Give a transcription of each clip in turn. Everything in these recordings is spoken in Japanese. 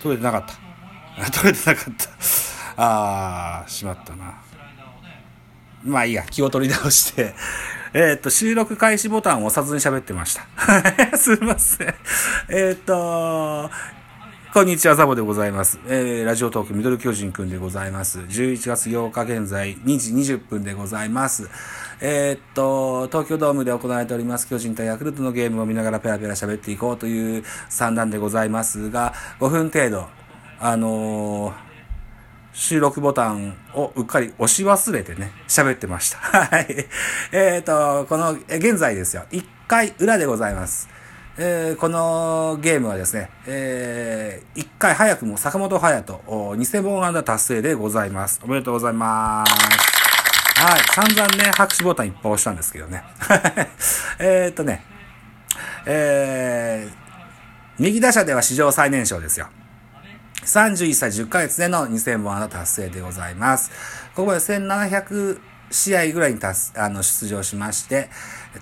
取れてなかった。取れてなかった。あー、しまったな。まあいいや、気を取り直して、えっ、と、収録開始ボタンを押さずに喋ってました。すいません。えっ、と、こんにちは、ザボでございます。えー、ラジオトークミドル巨人くんでございます。11月8日現在2時20分でございます。えー、っと、東京ドームで行われております巨人対ヤクルトのゲームを見ながらペラペラ喋っていこうという算段でございますが、5分程度、あのー、収録ボタンをうっかり押し忘れてね、喋ってました。はい。えー、っと、この、現在ですよ、1回裏でございます。えー、このゲームはですね、えー、1回早くも坂本勇人、2000本安打達成でございます。おめでとうございます。はい。散々ね、拍手ボタンいっぱい押したんですけどね。えっとね、えー、右打者では史上最年少ですよ。31歳10ヶ月での2000本安打達成でございます。ここで1700試合ぐらいに達あの出場しまして、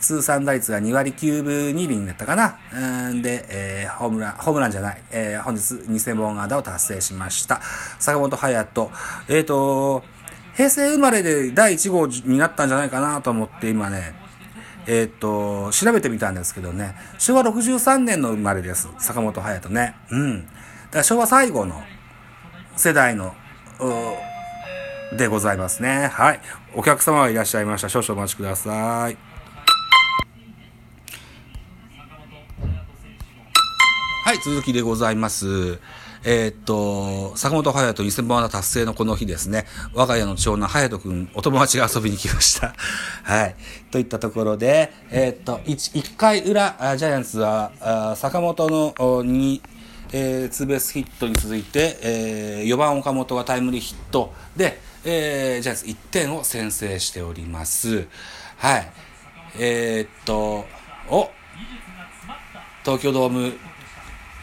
通算打率が2割9分2厘だったかな。うんで、えー、ホームラン、ホームランじゃない、えー、本日2000本安打を達成しました。坂本勇人。えっ、ー、と、平成生まれで第1号になったんじゃないかなと思って今ね、えっ、ー、と、調べてみたんですけどね、昭和63年の生まれです。坂本勇人ね。うん。だから昭和最後の世代の、でございますね。はい。お客様がいらっしゃいました。少々お待ちください。はい、続きでございます。えー、っと、坂本隼人2000本安打達成のこの日ですね、我が家の長男隼人くん、お友達が遊びに来ました。はい。といったところで、えー、っと、1, 1回裏、ジャイアンツは、坂本のに、えー、ツーベースヒットに続いて、えー、4番岡本がタイムリーヒットで、えー、ジャイアンツ1点を先制しております。はい。えー、っと、お東京ドーム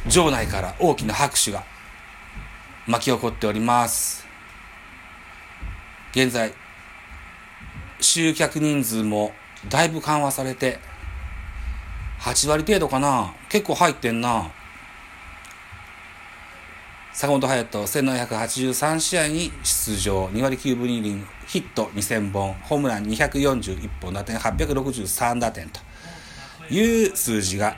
場内から大きな拍手が巻き起こっております。現在、集客人数もだいぶ緩和されて、8割程度かな結構入ってんな。坂本勇人1783試合に出場、2割9分2厘、ヒット2000本、ホームラン241本、打点863打点という数字が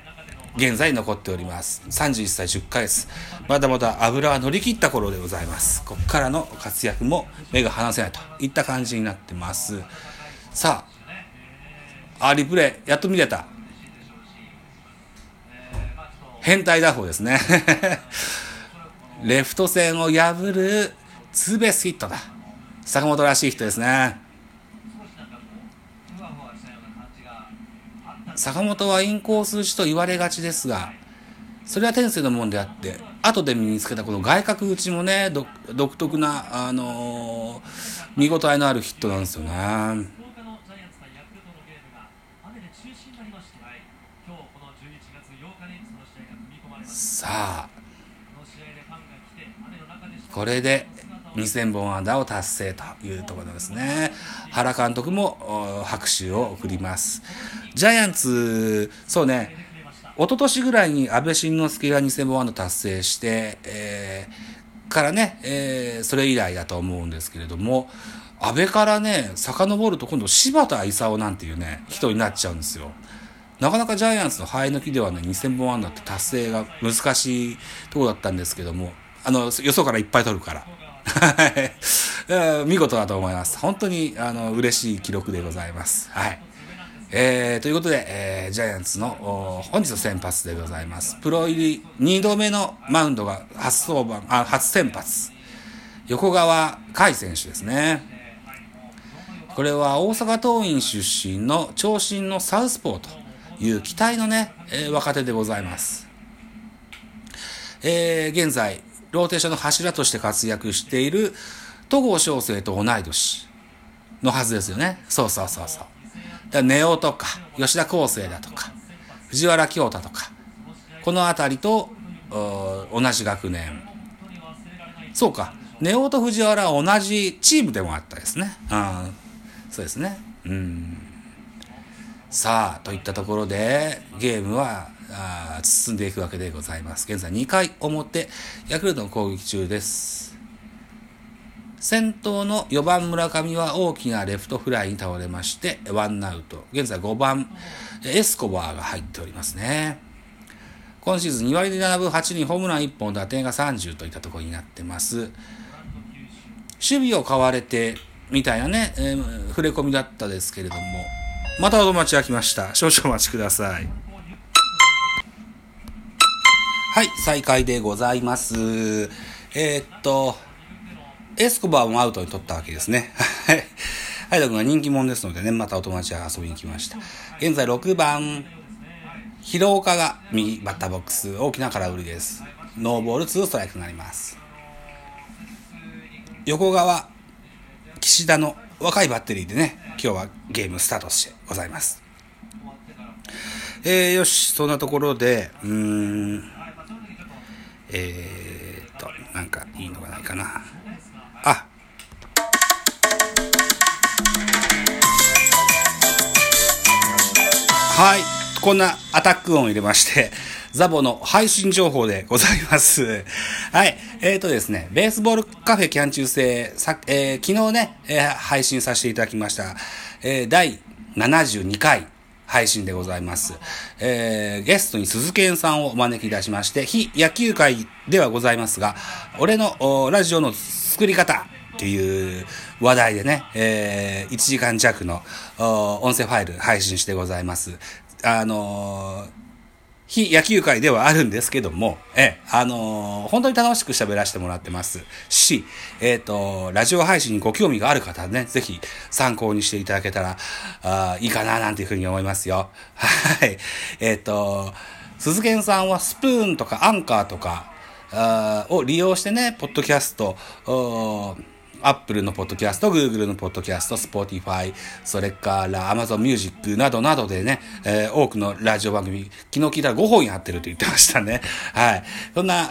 現在残っております。31歳10ヶ月。まだまだ脂は乗り切った頃でございます。こっからの活躍も目が離せないといった感じになってます。さあ、アーリープレイ、やっと見れた。変態打法ですね。レフト線を破るツーベースヒットだ。坂本らしいヒットですね。坂本はインコース打ちと言われがちですが、それは天性のもんであって、後で身につけたこの外角打ちもね、独特な、あのー、見応えのあるヒットなんですよね。さあ、これで2000本安打を達成というところですね。原監督も拍手を送ります。ジャイアンツ、そうね、一昨年ぐらいに安倍晋之助が2000本安打達成して、えー、からね、えー、それ以来だと思うんですけれども、安倍からね、遡ると今度柴田勲なんていうね、人になっちゃうんですよ。なかなかジャイアンツの生え抜きではね、2000本安打って達成が難しいところだったんですけども、あの、よそからいっぱい取るから。はい。見事だと思います。本当に、あの、嬉しい記録でございます。はい。えー、ということで、えー、ジャイアンツの本日の先発でございます。プロ入り2度目のマウンドが初登板、あ、初先発。横川海選手ですね。これは大阪桐蔭出身の長身のサウスポーという期待のね、えー、若手でございます。えー、現在、ローテーションの柱として活躍している戸郷翔征と同い年のはずですよね。そうそうそうそう。だネオとか、吉田康生だとか、藤原京太とか、この辺りと同じ学年。そうか、ネオと藤原は同じチームでもあったですね。うん、そうですね。うん。さあ、といったところで、ゲームはあ進んでいくわけでございます。現在2回表、ヤクルトの攻撃中です。先頭の4番村上は大きなレフトフライに倒れまして、ワンアウト。現在5番、エスコバーが入っておりますね。今シーズン2割で7分8厘、ホームラン1本、打点が30といったところになってます。守備を買われて、みたいなね、えー、触れ込みだったですけれども、またお待ちが来ました。少々お待ちください。はい、再開でございます。えー、っと、エスコバーもアウトに取ったわけですね。はい。ハイド君は人気者ですのでね、またお友達が遊びに来ました。現在6番、広岡が右バッターボックス、大きな空振りです。ノーボール2ストライクになります。横側、岸田の若いバッテリーでね、今日はゲームスタートしてございます。えー、よし、そんなところで、うーん、えー、っと、なんかいいのがないかな。あはい。こんなアタック音を入れまして、ザボの配信情報でございます。はい。えっ、ー、とですね、ベースボールカフェキャン中世、さえー、昨日ね、えー、配信させていただきました、えー、第72回配信でございます。えー、ゲストに鈴賢さんをお招きいたしまして、非野球界ではございますが、俺のラジオの作り方っていう話題でね、えー、1時間弱の音声ファイル配信してございます。あのー非野球界ではあるんですけども、え、あのー、本当に楽しく喋らせてもらってますし、えっ、ー、と、ラジオ配信にご興味がある方はね、ぜひ参考にしていただけたら、あいいかな、なんていうふうに思いますよ。はい。えっ、ー、と、鈴賢さんはスプーンとかアンカーとか、あを利用してね、ポッドキャスト、アップルのポッドキャスト、グーグルのポッドキャスト、スポーティファイ、それからアマゾンミュージックなどなどでね、えー、多くのラジオ番組、昨日聞いたら5本やってると言ってましたね。はい。そんな、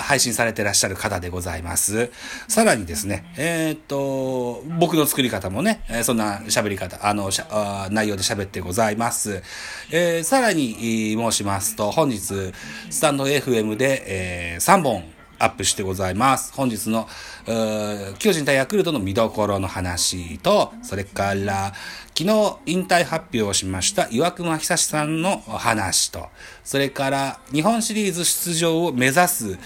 配信されてらっしゃる方でございます。さらにですね、えー、っと、僕の作り方もね、そんな喋り方、あの、しゃあ内容で喋ってございます。えー、さらに申しますと、本日、スタンド FM で、えー、3本、アップしてございます。本日の、巨人対ヤクルトの見どころの話と、それから、昨日引退発表をしました岩隈久志さんの話と、それから日本シリーズ出場を目指す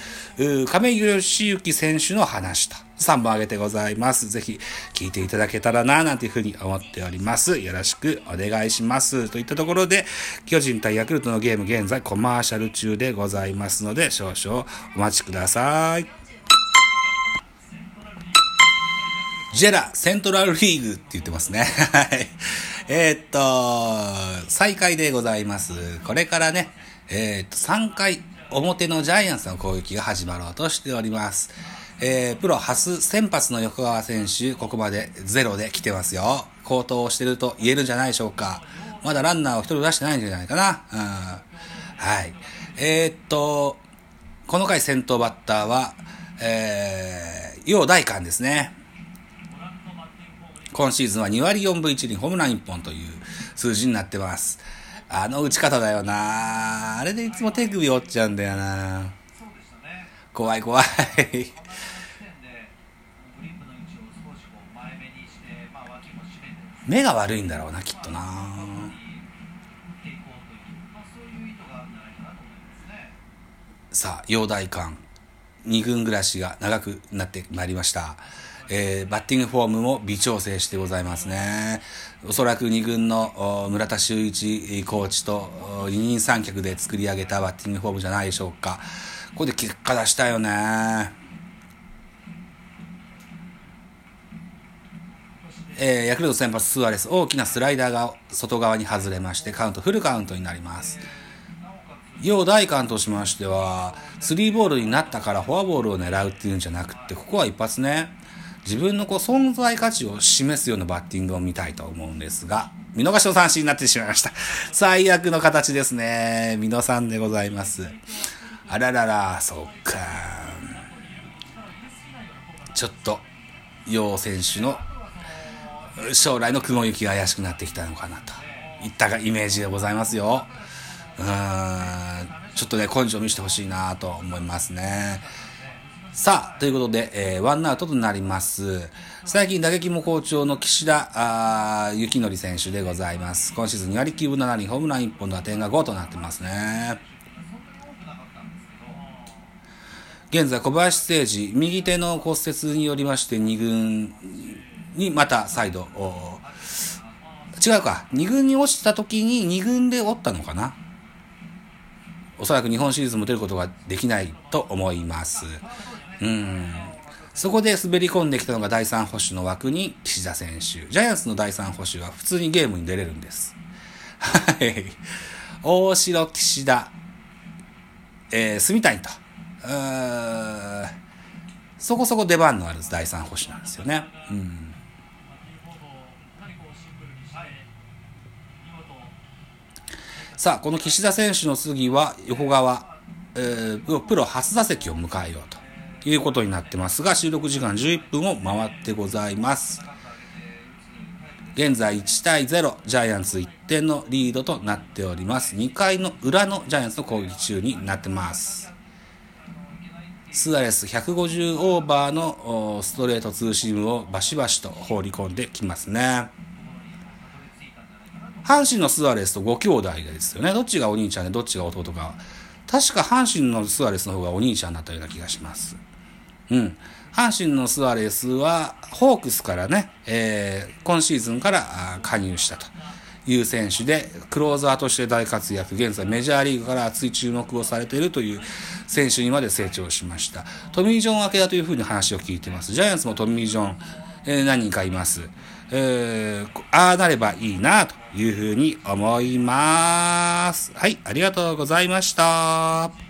亀井義行選手の話と、3本挙げてございます。ぜひ聞いていただけたらな、なんていうふうに思っております。よろしくお願いします。といったところで、巨人対ヤクルトのゲーム現在コマーシャル中でございますので、少々お待ちください。ジェラ、セントラルリーグって言ってますね。はい。えー、っと、再開でございます。これからね、えー、っと、3回表のジャイアンツの攻撃が始まろうとしております。えー、プロ初先発の横川選手、ここまでゼロで来てますよ。高騰してると言えるんじゃないでしょうか。まだランナーを一人出してないんじゃないかな。うん、はい。えー、っと、この回先頭バッターは、えー、陽大館ですね。今シーズンは2割4分1厘、ホームラン1本という数字になってます。あの打ち方だよなあれでいつも手首折っちゃうんだよな怖い怖い 目が悪いんだろうな、きっとなさあ、陽大館。2軍暮らしが長くなってまいりました。えー、バッティングフォームも微調整してございますね。おそらく2軍の村田修一コーチと二人三脚で作り上げたバッティングフォームじゃないでしょうか。ここで結果出したよね。えー、ヤクルト先発スアレス、大きなスライダーが外側に外れまして、カウント、フルカウントになります。要大官としましては、スリーボールになったからフォアボールを狙うっていうんじゃなくて、ここは一発ね、自分のこう存在価値を示すようなバッティングを見たいと思うんですが、見逃しの三振になってしまいました。最悪の形ですね。見野さんでございます。あららら、そっか。ちょっと、楊選手の将来の雲行きが怪しくなってきたのかなといったイメージでございますよ。うん、ちょっとね、根性見せてほしいなと思いますね。さあ、ということで、えー、ワンアウトとなります。最近打撃も好調の岸田幸則選手でございます。今シーズン2割9分7厘、ホームラン1本の打点が5となってますね。現在、小林誠司、右手の骨折によりまして2軍にまた再度、違うか、2軍に落ちた時に2軍で折ったのかなおそらく日本シリーズも出ることができないと思います。うん。そこで滑り込んできたのが第3保守の枠に岸田選手。ジャイアンツの第3保守は普通にゲームに出れるんです。はい。大城岸田、えー、住谷と。そこそこ出番のある第3保守なんですよね。さあ、この岸田選手の次は横川、えー、プロ初打席を迎えようということになってますが、収録時間11分を回ってございます。現在1対0、ジャイアンツ1点のリードとなっております。2回の裏のジャイアンツの攻撃中になってます。スアレス150オーバーのストレートツーシームをバシバシと放り込んできますね。阪神のスアレスと5兄弟ですよね。どっちがお兄ちゃんでどっちが弟か。確か阪神のスアレスの方がお兄ちゃんだったような気がします。うん。阪神のスアレスは、ホークスからね、えー、今シーズンから加入したという選手で、クローザーとして大活躍、現在メジャーリーグから熱い注目をされているという選手にまで成長しました。トミー・ジョン明けだというふうに話を聞いてます。ジャイアンツもトミー・ジョン、えー、何人かいます。えー、ああなればいいな、というふうに思います。はい、ありがとうございました。